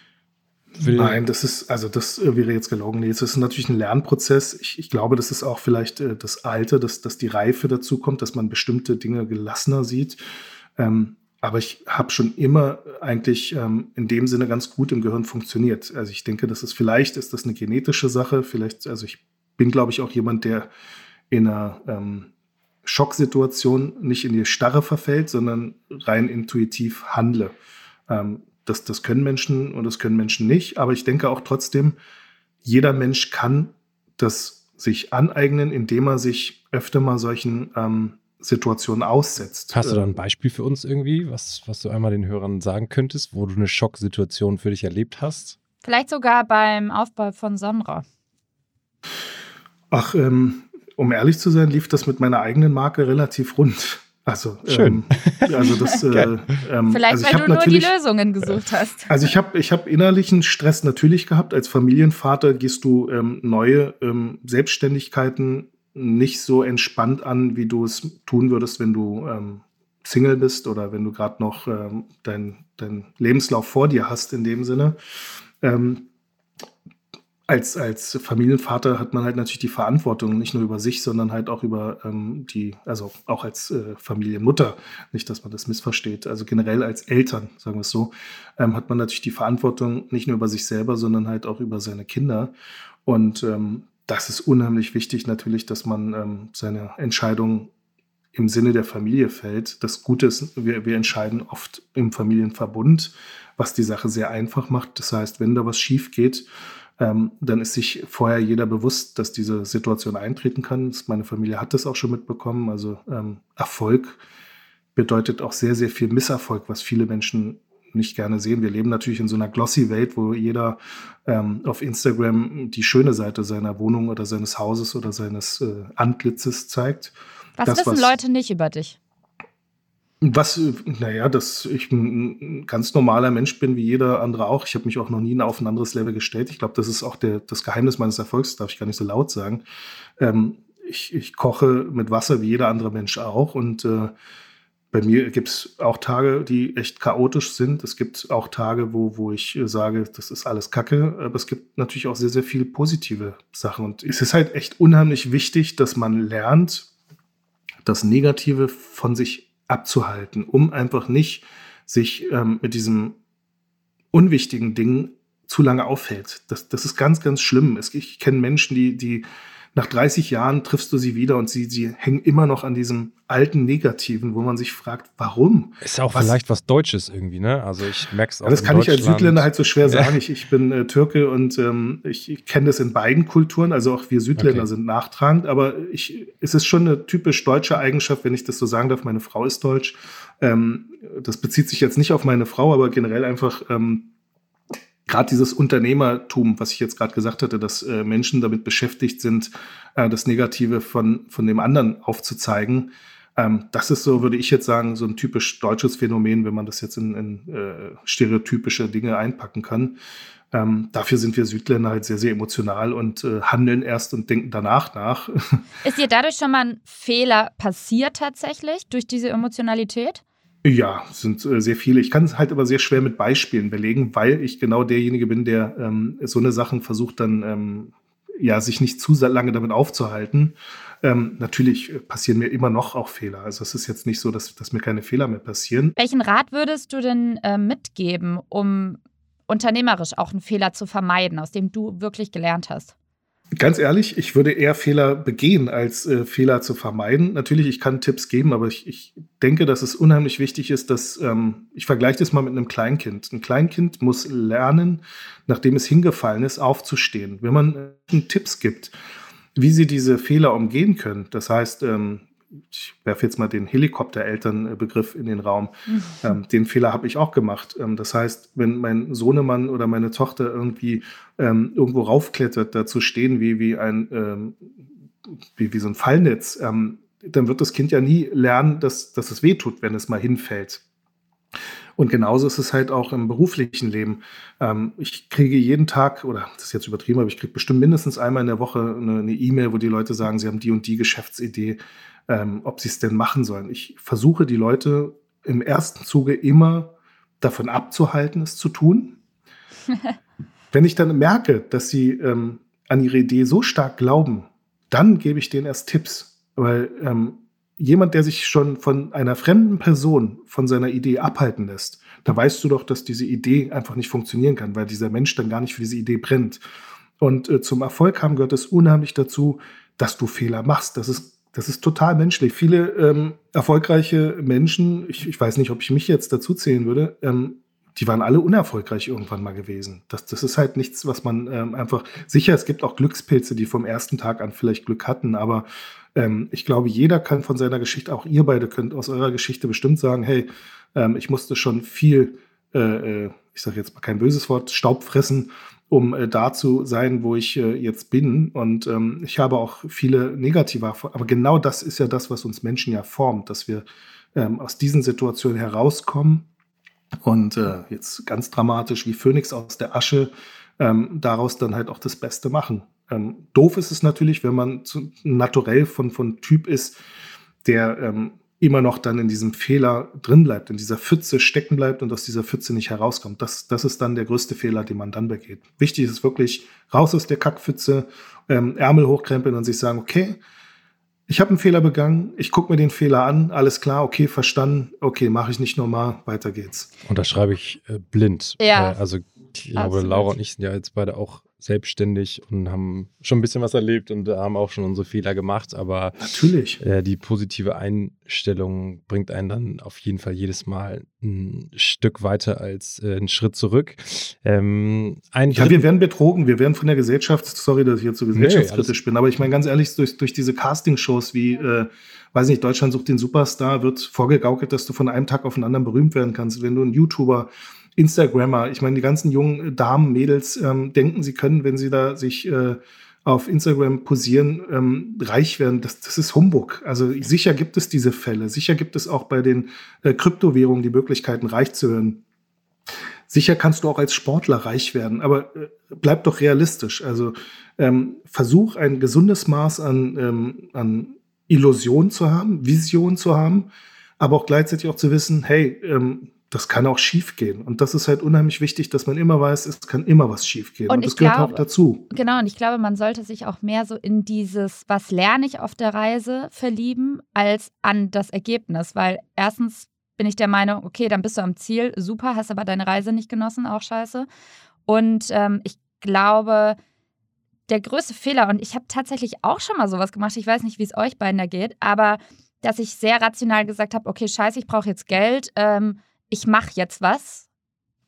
will. Nein, das ist, also das äh, wäre jetzt gelogen. Nee, es ist natürlich ein Lernprozess. Ich, ich glaube, das ist auch vielleicht äh, das Alte, dass, dass die Reife dazu kommt, dass man bestimmte Dinge gelassener sieht. Ähm, aber ich habe schon immer eigentlich ähm, in dem Sinne ganz gut im Gehirn funktioniert. Also ich denke, das ist vielleicht ist das eine genetische Sache. Vielleicht, also ich bin, glaube ich, auch jemand, der in einer ähm, Schocksituation nicht in die Starre verfällt, sondern rein intuitiv handle. Ähm, das, das können Menschen und das können Menschen nicht. Aber ich denke auch trotzdem, jeder Mensch kann das sich aneignen, indem er sich öfter mal solchen ähm, Situation aussetzt. Hast du da ein ähm, Beispiel für uns irgendwie, was, was du einmal den Hörern sagen könntest, wo du eine Schocksituation für dich erlebt hast? Vielleicht sogar beim Aufbau von Sonra. Ach, ähm, um ehrlich zu sein, lief das mit meiner eigenen Marke relativ rund. Also, Schön. Ähm, also das, äh, ähm, Vielleicht, also weil du nur die Lösungen gesucht hast. Also ich habe ich hab innerlichen Stress natürlich gehabt. Als Familienvater gehst du ähm, neue ähm, Selbstständigkeiten nicht so entspannt an, wie du es tun würdest, wenn du ähm, Single bist oder wenn du gerade noch ähm, deinen dein Lebenslauf vor dir hast in dem Sinne. Ähm, als, als Familienvater hat man halt natürlich die Verantwortung, nicht nur über sich, sondern halt auch über ähm, die, also auch als äh, Familienmutter, nicht, dass man das missversteht, also generell als Eltern, sagen wir es so, ähm, hat man natürlich die Verantwortung nicht nur über sich selber, sondern halt auch über seine Kinder. Und ähm, das ist unheimlich wichtig natürlich, dass man ähm, seine Entscheidung im Sinne der Familie fällt. Das Gute ist, wir, wir entscheiden oft im Familienverbund, was die Sache sehr einfach macht. Das heißt, wenn da was schief geht, ähm, dann ist sich vorher jeder bewusst, dass diese Situation eintreten kann. Meine Familie hat das auch schon mitbekommen. Also ähm, Erfolg bedeutet auch sehr, sehr viel Misserfolg, was viele Menschen nicht gerne sehen. Wir leben natürlich in so einer glossy Welt, wo jeder ähm, auf Instagram die schöne Seite seiner Wohnung oder seines Hauses oder seines äh, Antlitzes zeigt. Was das, wissen was, Leute nicht über dich? Was, naja, dass ich ein ganz normaler Mensch bin, wie jeder andere auch. Ich habe mich auch noch nie auf ein anderes Level gestellt. Ich glaube, das ist auch der, das Geheimnis meines Erfolgs, darf ich gar nicht so laut sagen. Ähm, ich, ich koche mit Wasser wie jeder andere Mensch auch und äh, bei mir gibt es auch Tage, die echt chaotisch sind. Es gibt auch Tage, wo, wo ich äh, sage, das ist alles Kacke. Aber es gibt natürlich auch sehr, sehr viele positive Sachen. Und es ist halt echt unheimlich wichtig, dass man lernt, das Negative von sich abzuhalten, um einfach nicht sich ähm, mit diesem unwichtigen Ding zu lange aufhält. Das, das ist ganz, ganz schlimm. Es, ich kenne Menschen, die, die nach 30 Jahren triffst du sie wieder und sie, sie hängen immer noch an diesem alten Negativen, wo man sich fragt, warum? Ist auch was, vielleicht was Deutsches irgendwie, ne? Also ich merke es auch. Ja, das kann ich als Südländer halt so schwer sagen. Ich, ich bin äh, Türke und ähm, ich, ich kenne das in beiden Kulturen. Also auch wir Südländer okay. sind nachtragend, aber ich, es ist schon eine typisch deutsche Eigenschaft, wenn ich das so sagen darf. Meine Frau ist deutsch. Ähm, das bezieht sich jetzt nicht auf meine Frau, aber generell einfach. Ähm, gerade dieses Unternehmertum, was ich jetzt gerade gesagt hatte, dass äh, Menschen damit beschäftigt sind, äh, das Negative von, von dem anderen aufzuzeigen, ähm, das ist so, würde ich jetzt sagen, so ein typisch deutsches Phänomen, wenn man das jetzt in, in äh, stereotypische Dinge einpacken kann. Ähm, dafür sind wir Südländer halt sehr, sehr emotional und äh, handeln erst und denken danach nach. Ist dir dadurch schon mal ein Fehler passiert tatsächlich durch diese Emotionalität? Ja, sind äh, sehr viele. Ich kann es halt aber sehr schwer mit Beispielen belegen, weil ich genau derjenige bin, der ähm, so eine Sachen versucht dann ähm, ja sich nicht zu lange damit aufzuhalten. Ähm, natürlich passieren mir immer noch auch Fehler. Also es ist jetzt nicht so, dass, dass mir keine Fehler mehr passieren. Welchen Rat würdest du denn äh, mitgeben, um unternehmerisch auch einen Fehler zu vermeiden, aus dem du wirklich gelernt hast? Ganz ehrlich, ich würde eher Fehler begehen, als äh, Fehler zu vermeiden. Natürlich, ich kann Tipps geben, aber ich, ich denke, dass es unheimlich wichtig ist, dass ähm, ich vergleiche das mal mit einem Kleinkind. Ein Kleinkind muss lernen, nachdem es hingefallen ist, aufzustehen. Wenn man äh, Tipps gibt, wie sie diese Fehler umgehen können, das heißt, ähm, ich werfe jetzt mal den Helikopterelternbegriff in den Raum. Mhm. Ähm, den Fehler habe ich auch gemacht. Ähm, das heißt, wenn mein Sohnemann oder meine Tochter irgendwie ähm, irgendwo raufklettert, dazu stehen wie, wie ein ähm, wie, wie so ein Fallnetz, ähm, dann wird das Kind ja nie lernen, dass, dass es wehtut, wenn es mal hinfällt. Und genauso ist es halt auch im beruflichen Leben. Ähm, ich kriege jeden Tag, oder das ist jetzt übertrieben, aber ich kriege bestimmt mindestens einmal in der Woche eine E-Mail, e wo die Leute sagen, sie haben die und die Geschäftsidee ähm, ob sie es denn machen sollen. Ich versuche die Leute im ersten Zuge immer davon abzuhalten, es zu tun. Wenn ich dann merke, dass sie ähm, an ihre Idee so stark glauben, dann gebe ich denen erst Tipps. Weil ähm, jemand, der sich schon von einer fremden Person von seiner Idee abhalten lässt, da weißt du doch, dass diese Idee einfach nicht funktionieren kann, weil dieser Mensch dann gar nicht für diese Idee brennt. Und äh, zum Erfolg haben gehört es unheimlich dazu, dass du Fehler machst. Das ist das ist total menschlich. Viele ähm, erfolgreiche Menschen, ich, ich, weiß nicht, ob ich mich jetzt dazu zählen würde, ähm, die waren alle unerfolgreich irgendwann mal gewesen. Das, das ist halt nichts, was man ähm, einfach. Sicher, es gibt auch Glückspilze, die vom ersten Tag an vielleicht Glück hatten, aber ähm, ich glaube, jeder kann von seiner Geschichte, auch ihr beide könnt aus eurer Geschichte bestimmt sagen, hey, ähm, ich musste schon viel, ich sage jetzt mal kein böses Wort, Staub fressen, um äh, da zu sein, wo ich äh, jetzt bin. Und ähm, ich habe auch viele negative Erfahrungen. Aber genau das ist ja das, was uns Menschen ja formt, dass wir ähm, aus diesen Situationen herauskommen und äh, jetzt ganz dramatisch wie Phönix aus der Asche ähm, daraus dann halt auch das Beste machen. Ähm, doof ist es natürlich, wenn man zu, naturell von, von Typ ist, der ähm, immer noch dann in diesem Fehler drin bleibt, in dieser Pfütze stecken bleibt und aus dieser Pfütze nicht herauskommt. Das, das ist dann der größte Fehler, den man dann begeht. Wichtig ist wirklich raus aus der Kackpfütze, ähm, Ärmel hochkrempeln und sich sagen, okay, ich habe einen Fehler begangen, ich gucke mir den Fehler an, alles klar, okay, verstanden, okay, mache ich nicht nochmal, weiter geht's. Und da schreibe ich äh, blind. Ja. Äh, also ich glaube, Laura und ich sind ja jetzt beide auch selbstständig und haben schon ein bisschen was erlebt und haben auch schon unsere Fehler gemacht. Aber natürlich, äh, die positive Einstellung bringt einen dann auf jeden Fall jedes Mal ein Stück weiter als äh, einen Schritt zurück. Ähm, ja, wir werden betrogen, wir werden von der Gesellschaft, sorry, dass ich jetzt so gesellschaftskritisch nee, bin, aber ich meine ganz ehrlich, durch, durch diese Castingshows wie, äh, weiß nicht, Deutschland sucht den Superstar, wird vorgegaukelt, dass du von einem Tag auf den anderen berühmt werden kannst. Wenn du ein YouTuber Instagrammer. Ich meine, die ganzen jungen Damen, Mädels ähm, denken, sie können, wenn sie da sich äh, auf Instagram posieren, ähm, reich werden. Das, das ist Humbug. Also sicher gibt es diese Fälle. Sicher gibt es auch bei den äh, Kryptowährungen die Möglichkeiten, reich zu werden. Sicher kannst du auch als Sportler reich werden, aber äh, bleib doch realistisch. Also ähm, versuch ein gesundes Maß an, ähm, an Illusion zu haben, Vision zu haben, aber auch gleichzeitig auch zu wissen, hey, ähm, das kann auch schief gehen. Und das ist halt unheimlich wichtig, dass man immer weiß, es kann immer was schief gehen. Und, und das gehört glaube, auch dazu. Genau, und ich glaube, man sollte sich auch mehr so in dieses, was lerne ich auf der Reise, verlieben, als an das Ergebnis. Weil erstens bin ich der Meinung, okay, dann bist du am Ziel, super, hast aber deine Reise nicht genossen, auch scheiße. Und ähm, ich glaube, der größte Fehler, und ich habe tatsächlich auch schon mal sowas gemacht, ich weiß nicht, wie es euch beiden da geht, aber dass ich sehr rational gesagt habe, okay, scheiße, ich brauche jetzt Geld. Ähm, ich mache jetzt was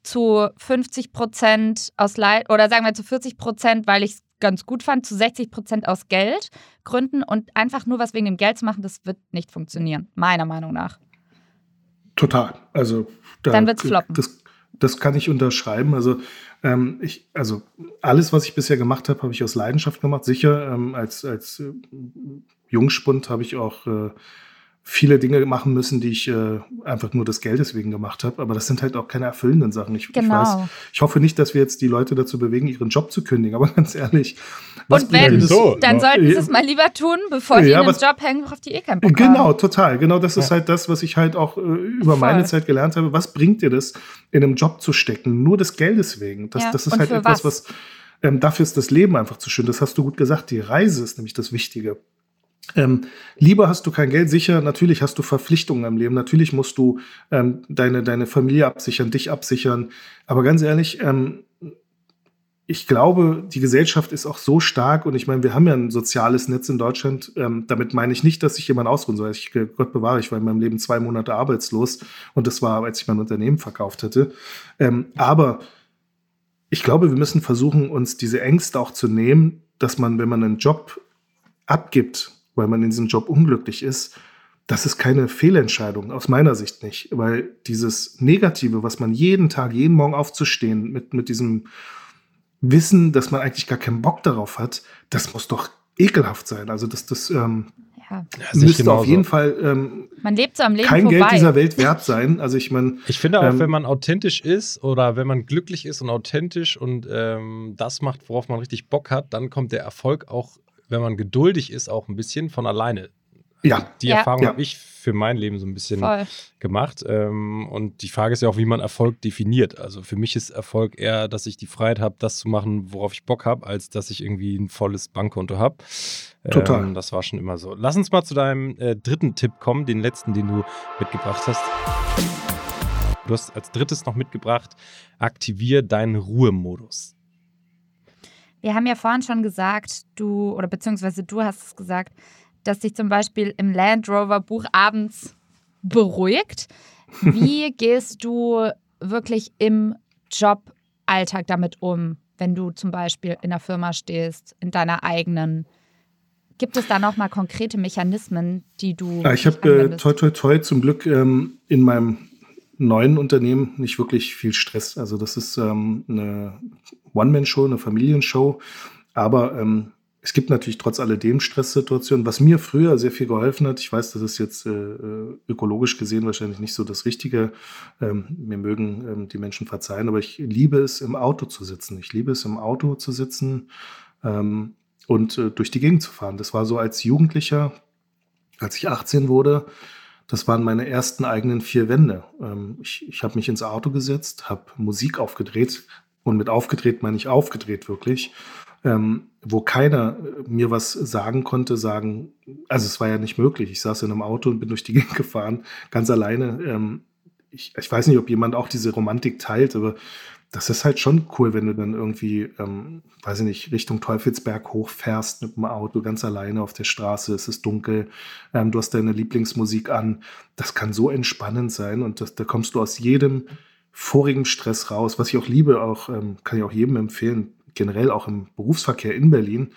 zu 50 Prozent aus Leid oder sagen wir zu 40 Prozent, weil ich es ganz gut fand, zu 60 Prozent aus Geldgründen und einfach nur was wegen dem Geld zu machen, das wird nicht funktionieren, meiner Meinung nach. Total. Also da, dann wird's floppen. Das, das kann ich unterschreiben. Also ähm, ich, also alles, was ich bisher gemacht habe, habe ich aus Leidenschaft gemacht. Sicher ähm, als als äh, Jungspund habe ich auch äh, viele Dinge machen müssen, die ich äh, einfach nur des Geldes wegen gemacht habe. Aber das sind halt auch keine erfüllenden Sachen. Ich, genau. ich weiß, ich hoffe nicht, dass wir jetzt die Leute dazu bewegen, ihren Job zu kündigen. Aber ganz ehrlich, was und wenn, so, dann ja. sollten sie es mal lieber tun, bevor die ja, in den Job hängen, worauf die eh keinen Bock Genau, haben. total. Genau, das ist ja. halt das, was ich halt auch äh, über Voll. meine Zeit gelernt habe. Was bringt dir das, in einem Job zu stecken? Nur des Geldes wegen. Das, das ist und halt etwas, was, was ähm, dafür ist das Leben einfach zu schön. Das hast du gut gesagt. Die Reise ist nämlich das Wichtige. Ähm, lieber hast du kein Geld, sicher, natürlich hast du Verpflichtungen im Leben, natürlich musst du ähm, deine, deine Familie absichern, dich absichern. Aber ganz ehrlich, ähm, ich glaube, die Gesellschaft ist auch so stark und ich meine, wir haben ja ein soziales Netz in Deutschland. Ähm, damit meine ich nicht, dass ich jemand ausruhen soll. Ich, Gott bewahre, ich war in meinem Leben zwei Monate arbeitslos und das war, als ich mein Unternehmen verkauft hatte. Ähm, aber ich glaube, wir müssen versuchen, uns diese Ängste auch zu nehmen, dass man, wenn man einen Job abgibt, weil man in diesem Job unglücklich ist, das ist keine Fehlentscheidung, aus meiner Sicht nicht. Weil dieses Negative, was man jeden Tag, jeden Morgen aufzustehen, mit, mit diesem Wissen, dass man eigentlich gar keinen Bock darauf hat, das muss doch ekelhaft sein. Also das, das ähm, ja. müsste auf jeden Fall ähm, man lebt so am Leben kein vorbei. Geld dieser Welt wert sein. Also ich meine, ich finde auch, ähm, wenn man authentisch ist oder wenn man glücklich ist und authentisch und ähm, das macht, worauf man richtig Bock hat, dann kommt der Erfolg auch, wenn man geduldig ist, auch ein bisschen von alleine. Ja. Die ja. Erfahrung ja. habe ich für mein Leben so ein bisschen Voll. gemacht. Ähm, und die Frage ist ja auch, wie man Erfolg definiert. Also für mich ist Erfolg eher, dass ich die Freiheit habe, das zu machen, worauf ich Bock habe, als dass ich irgendwie ein volles Bankkonto habe. Total. Ähm, das war schon immer so. Lass uns mal zu deinem äh, dritten Tipp kommen, den letzten, den du mitgebracht hast. Du hast als drittes noch mitgebracht, aktiviere deinen Ruhemodus. Wir haben ja vorhin schon gesagt, du, oder beziehungsweise du hast es gesagt, das dich zum Beispiel im Land Rover Buch abends beruhigt. Wie gehst du wirklich im Joballtag damit um, wenn du zum Beispiel in der Firma stehst, in deiner eigenen? Gibt es da nochmal konkrete Mechanismen, die du. Ja, ich habe äh, toi toi toi zum Glück ähm, in meinem neuen Unternehmen nicht wirklich viel Stress. Also das ist ähm, eine One-Man-Show, eine Familienshow. Aber ähm, es gibt natürlich trotz alledem Stresssituationen, was mir früher sehr viel geholfen hat. Ich weiß, das ist jetzt äh, äh, ökologisch gesehen wahrscheinlich nicht so das Richtige. Ähm, mir mögen ähm, die Menschen verzeihen, aber ich liebe es, im Auto zu sitzen. Ich liebe es, im Auto zu sitzen ähm, und äh, durch die Gegend zu fahren. Das war so als Jugendlicher, als ich 18 wurde. Das waren meine ersten eigenen vier Wände. Ähm, ich ich habe mich ins Auto gesetzt, habe Musik aufgedreht und mit aufgedreht meine ich aufgedreht wirklich ähm, wo keiner äh, mir was sagen konnte, sagen, also es war ja nicht möglich. Ich saß in einem Auto und bin durch die Gegend gefahren, ganz alleine. Ähm, ich, ich weiß nicht, ob jemand auch diese Romantik teilt, aber das ist halt schon cool, wenn du dann irgendwie, ähm, weiß ich nicht, Richtung Teufelsberg hochfährst mit dem Auto ganz alleine auf der Straße, es ist dunkel, ähm, du hast deine Lieblingsmusik an. Das kann so entspannend sein und das, da kommst du aus jedem vorigen Stress raus, was ich auch liebe, auch ähm, kann ich auch jedem empfehlen generell auch im Berufsverkehr in Berlin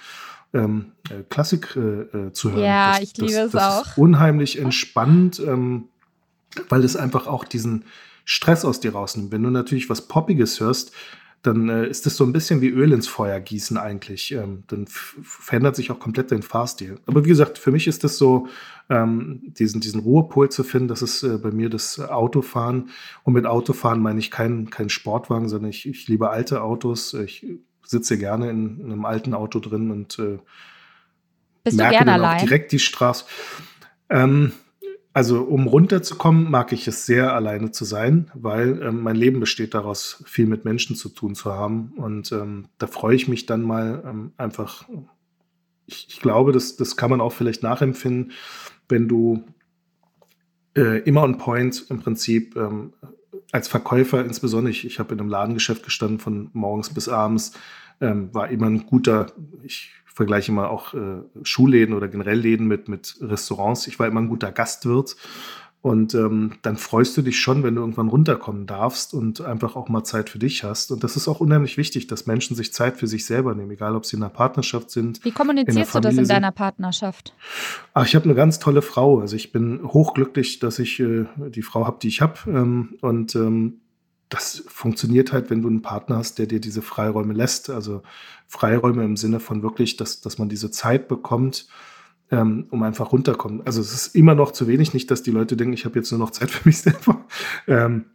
ähm, äh, Klassik äh, äh, zu hören. Ja, das, ich liebe das, es das auch. Ist unheimlich entspannend, ähm, weil es einfach auch diesen Stress aus dir rausnimmt. Wenn du natürlich was Poppiges hörst, dann äh, ist das so ein bisschen wie Öl ins Feuer gießen eigentlich. Ähm, dann verändert sich auch komplett dein Fahrstil. Aber wie gesagt, für mich ist das so, ähm, diesen, diesen Ruhepol zu finden, das ist äh, bei mir das Autofahren. Und mit Autofahren meine ich keinen kein Sportwagen, sondern ich, ich liebe alte Autos. Ich sitze gerne in, in, einem alten Auto drin und äh, merke dann auch direkt die Straße. Ähm, also um runterzukommen, mag ich es sehr, alleine zu sein, weil ähm, mein Leben besteht daraus, viel mit Menschen zu tun zu haben. Und ähm, da freue ich mich dann mal ähm, einfach. Ich, ich, glaube, das, das kann man auch vielleicht nachempfinden, wenn du äh, immer on point im Prinzip ähm, als Verkäufer insbesondere, ich, ich habe in einem Ladengeschäft gestanden von morgens bis abends, ähm, war immer ein guter, ich vergleiche mal auch äh, Schulläden oder generell Läden mit, mit Restaurants. Ich war immer ein guter Gastwirt. Und ähm, dann freust du dich schon, wenn du irgendwann runterkommen darfst und einfach auch mal Zeit für dich hast. Und das ist auch unheimlich wichtig, dass Menschen sich Zeit für sich selber nehmen, egal ob sie in einer Partnerschaft sind. Wie kommunizierst du das in deiner Partnerschaft? Ach, ich habe eine ganz tolle Frau. Also ich bin hochglücklich, dass ich äh, die Frau habe, die ich habe. Ähm, und ähm, das funktioniert halt, wenn du einen Partner hast, der dir diese Freiräume lässt. Also Freiräume im Sinne von wirklich, dass, dass man diese Zeit bekommt, ähm, um einfach runterkommen. Also es ist immer noch zu wenig, nicht, dass die Leute denken, ich habe jetzt nur noch Zeit für mich selber. Ähm,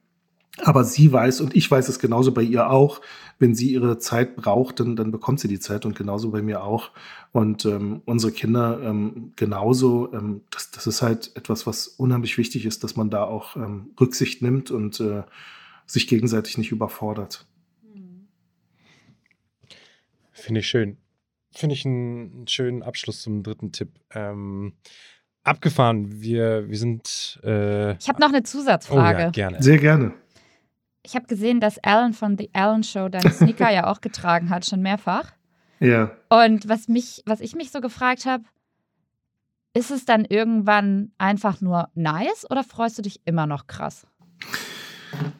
aber sie weiß und ich weiß es genauso bei ihr auch. Wenn sie ihre Zeit braucht, dann, dann bekommt sie die Zeit und genauso bei mir auch. Und ähm, unsere Kinder ähm, genauso. Ähm, das, das ist halt etwas, was unheimlich wichtig ist, dass man da auch ähm, Rücksicht nimmt und äh, sich gegenseitig nicht überfordert. Finde ich schön. Finde ich einen schönen Abschluss zum dritten Tipp. Ähm, abgefahren. Wir, wir sind. Äh, ich habe noch eine Zusatzfrage. Oh ja, gerne. Sehr gerne. ich habe gesehen, dass Alan von The Alan Show deinen Sneaker ja auch getragen hat, schon mehrfach. Ja. Und was mich, was ich mich so gefragt habe, ist es dann irgendwann einfach nur nice oder freust du dich immer noch krass?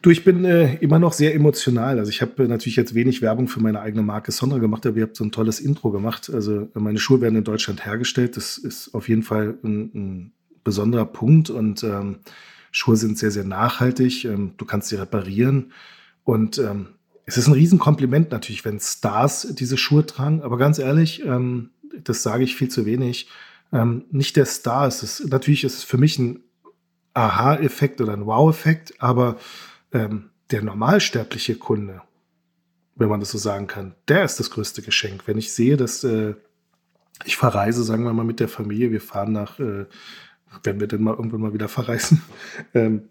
Du, ich bin äh, immer noch sehr emotional. Also ich habe äh, natürlich jetzt wenig Werbung für meine eigene Marke Sondra gemacht, aber ihr habt so ein tolles Intro gemacht. Also äh, meine Schuhe werden in Deutschland hergestellt. Das ist auf jeden Fall ein, ein besonderer Punkt und ähm, Schuhe sind sehr, sehr nachhaltig. Ähm, du kannst sie reparieren und ähm, es ist ein Riesenkompliment natürlich, wenn Stars diese Schuhe tragen. Aber ganz ehrlich, ähm, das sage ich viel zu wenig. Ähm, nicht der Star. Es ist, natürlich ist es für mich ein Aha-Effekt oder ein Wow-Effekt, aber ähm, der normalsterbliche Kunde, wenn man das so sagen kann, der ist das größte Geschenk. Wenn ich sehe, dass äh, ich verreise, sagen wir mal mit der Familie, wir fahren nach, äh, wenn wir denn mal irgendwann mal wieder verreisen, ähm,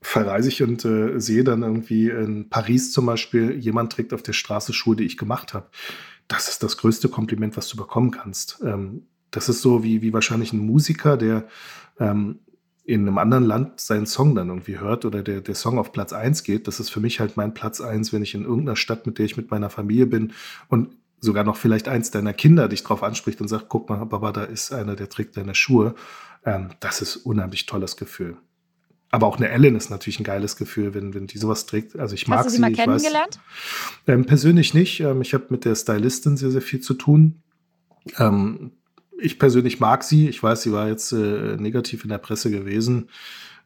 verreise ich und äh, sehe dann irgendwie in Paris zum Beispiel, jemand trägt auf der Straße Schuhe, die ich gemacht habe. Das ist das größte Kompliment, was du bekommen kannst. Ähm, das ist so wie, wie wahrscheinlich ein Musiker, der ähm, in einem anderen Land seinen Song dann irgendwie hört oder der, der Song auf Platz 1 geht. Das ist für mich halt mein Platz 1, wenn ich in irgendeiner Stadt, mit der ich mit meiner Familie bin und sogar noch vielleicht eins deiner Kinder dich drauf anspricht und sagt, guck mal, Baba, da ist einer, der trägt deine Schuhe. Ähm, das ist unheimlich tolles Gefühl. Aber auch eine Ellen ist natürlich ein geiles Gefühl, wenn, wenn die sowas trägt. Also ich Hast mag du sie sie. mal kennengelernt? Weiß, ähm, persönlich nicht. Ähm, ich habe mit der Stylistin sehr, sehr viel zu tun. Ähm, ich persönlich mag sie. Ich weiß, sie war jetzt äh, negativ in der Presse gewesen.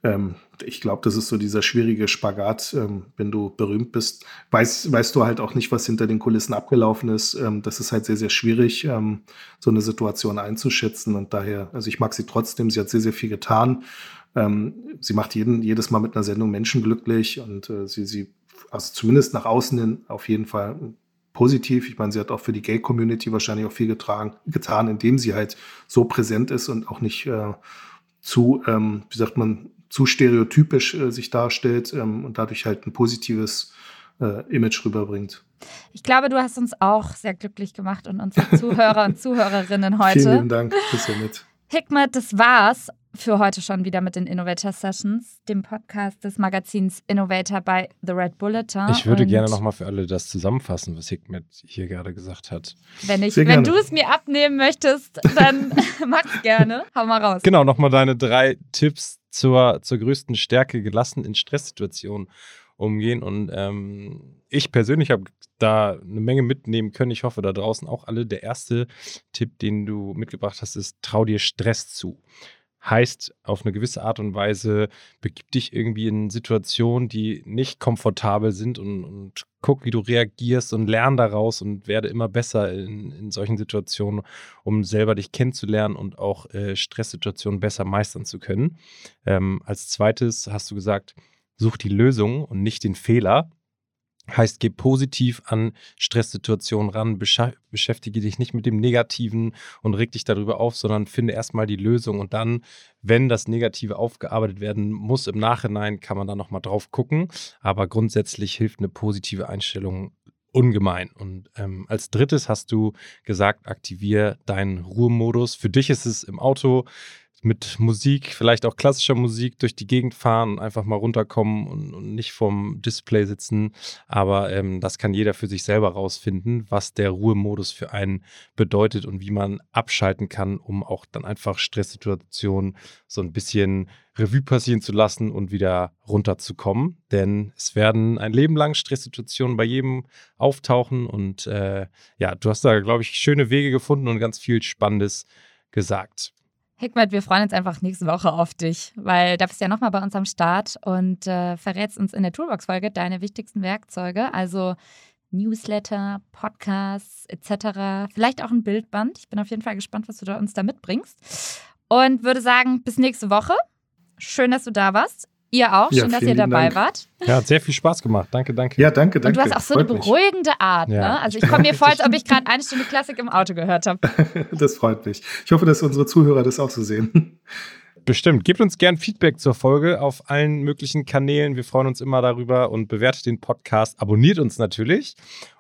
Ähm, ich glaube, das ist so dieser schwierige Spagat, ähm, wenn du berühmt bist. Weiß, weißt du halt auch nicht, was hinter den Kulissen abgelaufen ist. Ähm, das ist halt sehr, sehr schwierig, ähm, so eine Situation einzuschätzen. Und daher, also ich mag sie trotzdem. Sie hat sehr, sehr viel getan. Ähm, sie macht jeden, jedes Mal mit einer Sendung Menschen glücklich und äh, sie, sie, also zumindest nach außen hin auf jeden Fall positiv. Ich meine, sie hat auch für die Gay-Community wahrscheinlich auch viel getragen, getan, indem sie halt so präsent ist und auch nicht äh, zu, ähm, wie sagt man, zu stereotypisch äh, sich darstellt ähm, und dadurch halt ein positives äh, Image rüberbringt. Ich glaube, du hast uns auch sehr glücklich gemacht und unsere Zuhörer und Zuhörerinnen heute. Vielen Dank, bist ja mit. Hikmet, das war's für heute schon wieder mit den Innovator Sessions, dem Podcast des Magazins Innovator bei The Red Bulletin. Ich würde Und gerne nochmal für alle das zusammenfassen, was Hikmet hier gerade gesagt hat. Wenn, ich, Sehr wenn gerne. du es mir abnehmen möchtest, dann mach's gerne. Hau mal raus. Genau, nochmal deine drei Tipps zur, zur größten Stärke, gelassen in Stresssituationen umgehen. Und ähm, ich persönlich habe da eine Menge mitnehmen können. Ich hoffe, da draußen auch alle. Der erste Tipp, den du mitgebracht hast, ist, trau dir Stress zu. Heißt, auf eine gewisse Art und Weise, begib dich irgendwie in Situationen, die nicht komfortabel sind und, und guck, wie du reagierst und lern daraus und werde immer besser in, in solchen Situationen, um selber dich kennenzulernen und auch äh, Stresssituationen besser meistern zu können. Ähm, als zweites hast du gesagt, such die Lösung und nicht den Fehler. Heißt, geh positiv an Stresssituationen ran, beschäftige dich nicht mit dem Negativen und reg dich darüber auf, sondern finde erstmal die Lösung und dann, wenn das Negative aufgearbeitet werden muss, im Nachhinein kann man da nochmal drauf gucken. Aber grundsätzlich hilft eine positive Einstellung ungemein. Und ähm, als drittes hast du gesagt, aktiviere deinen Ruhemodus. Für dich ist es im Auto mit Musik, vielleicht auch klassischer Musik durch die Gegend fahren einfach mal runterkommen und, und nicht vom Display sitzen. Aber ähm, das kann jeder für sich selber rausfinden, was der Ruhemodus für einen bedeutet und wie man abschalten kann, um auch dann einfach Stresssituationen so ein bisschen Revue passieren zu lassen und wieder runterzukommen. Denn es werden ein Leben lang Stresssituationen bei jedem auftauchen. Und äh, ja, du hast da, glaube ich, schöne Wege gefunden und ganz viel Spannendes gesagt. Hikmet, wir freuen uns einfach nächste Woche auf dich, weil da bist du ja nochmal bei uns am Start und äh, verrätst uns in der Toolbox-Folge deine wichtigsten Werkzeuge, also Newsletter, Podcasts etc. Vielleicht auch ein Bildband. Ich bin auf jeden Fall gespannt, was du da uns da mitbringst. Und würde sagen, bis nächste Woche. Schön, dass du da warst. Ihr auch. Ja, Schön, dass ihr dabei Dank. wart. Ja, hat sehr viel Spaß gemacht. Danke, danke. Ja, danke, Und danke. du hast auch so eine Freut mich. beruhigende Art. Ja. Ne? Also ich komme mir vor, als ob ich gerade eine Stunde Klassik im Auto gehört habe. Das freut mich. Ich hoffe, dass unsere Zuhörer das auch so sehen. Bestimmt. Gebt uns gern Feedback zur Folge auf allen möglichen Kanälen. Wir freuen uns immer darüber und bewertet den Podcast. Abonniert uns natürlich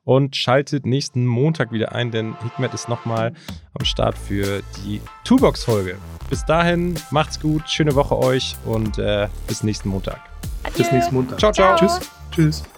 und schaltet nächsten Montag wieder ein, denn Hikmet ist nochmal am Start für die Toolbox-Folge. Bis dahin, macht's gut, schöne Woche euch und äh, bis nächsten Montag. Adieu. Bis nächsten Montag. Ciao, ciao. Tschüss. Tschüss.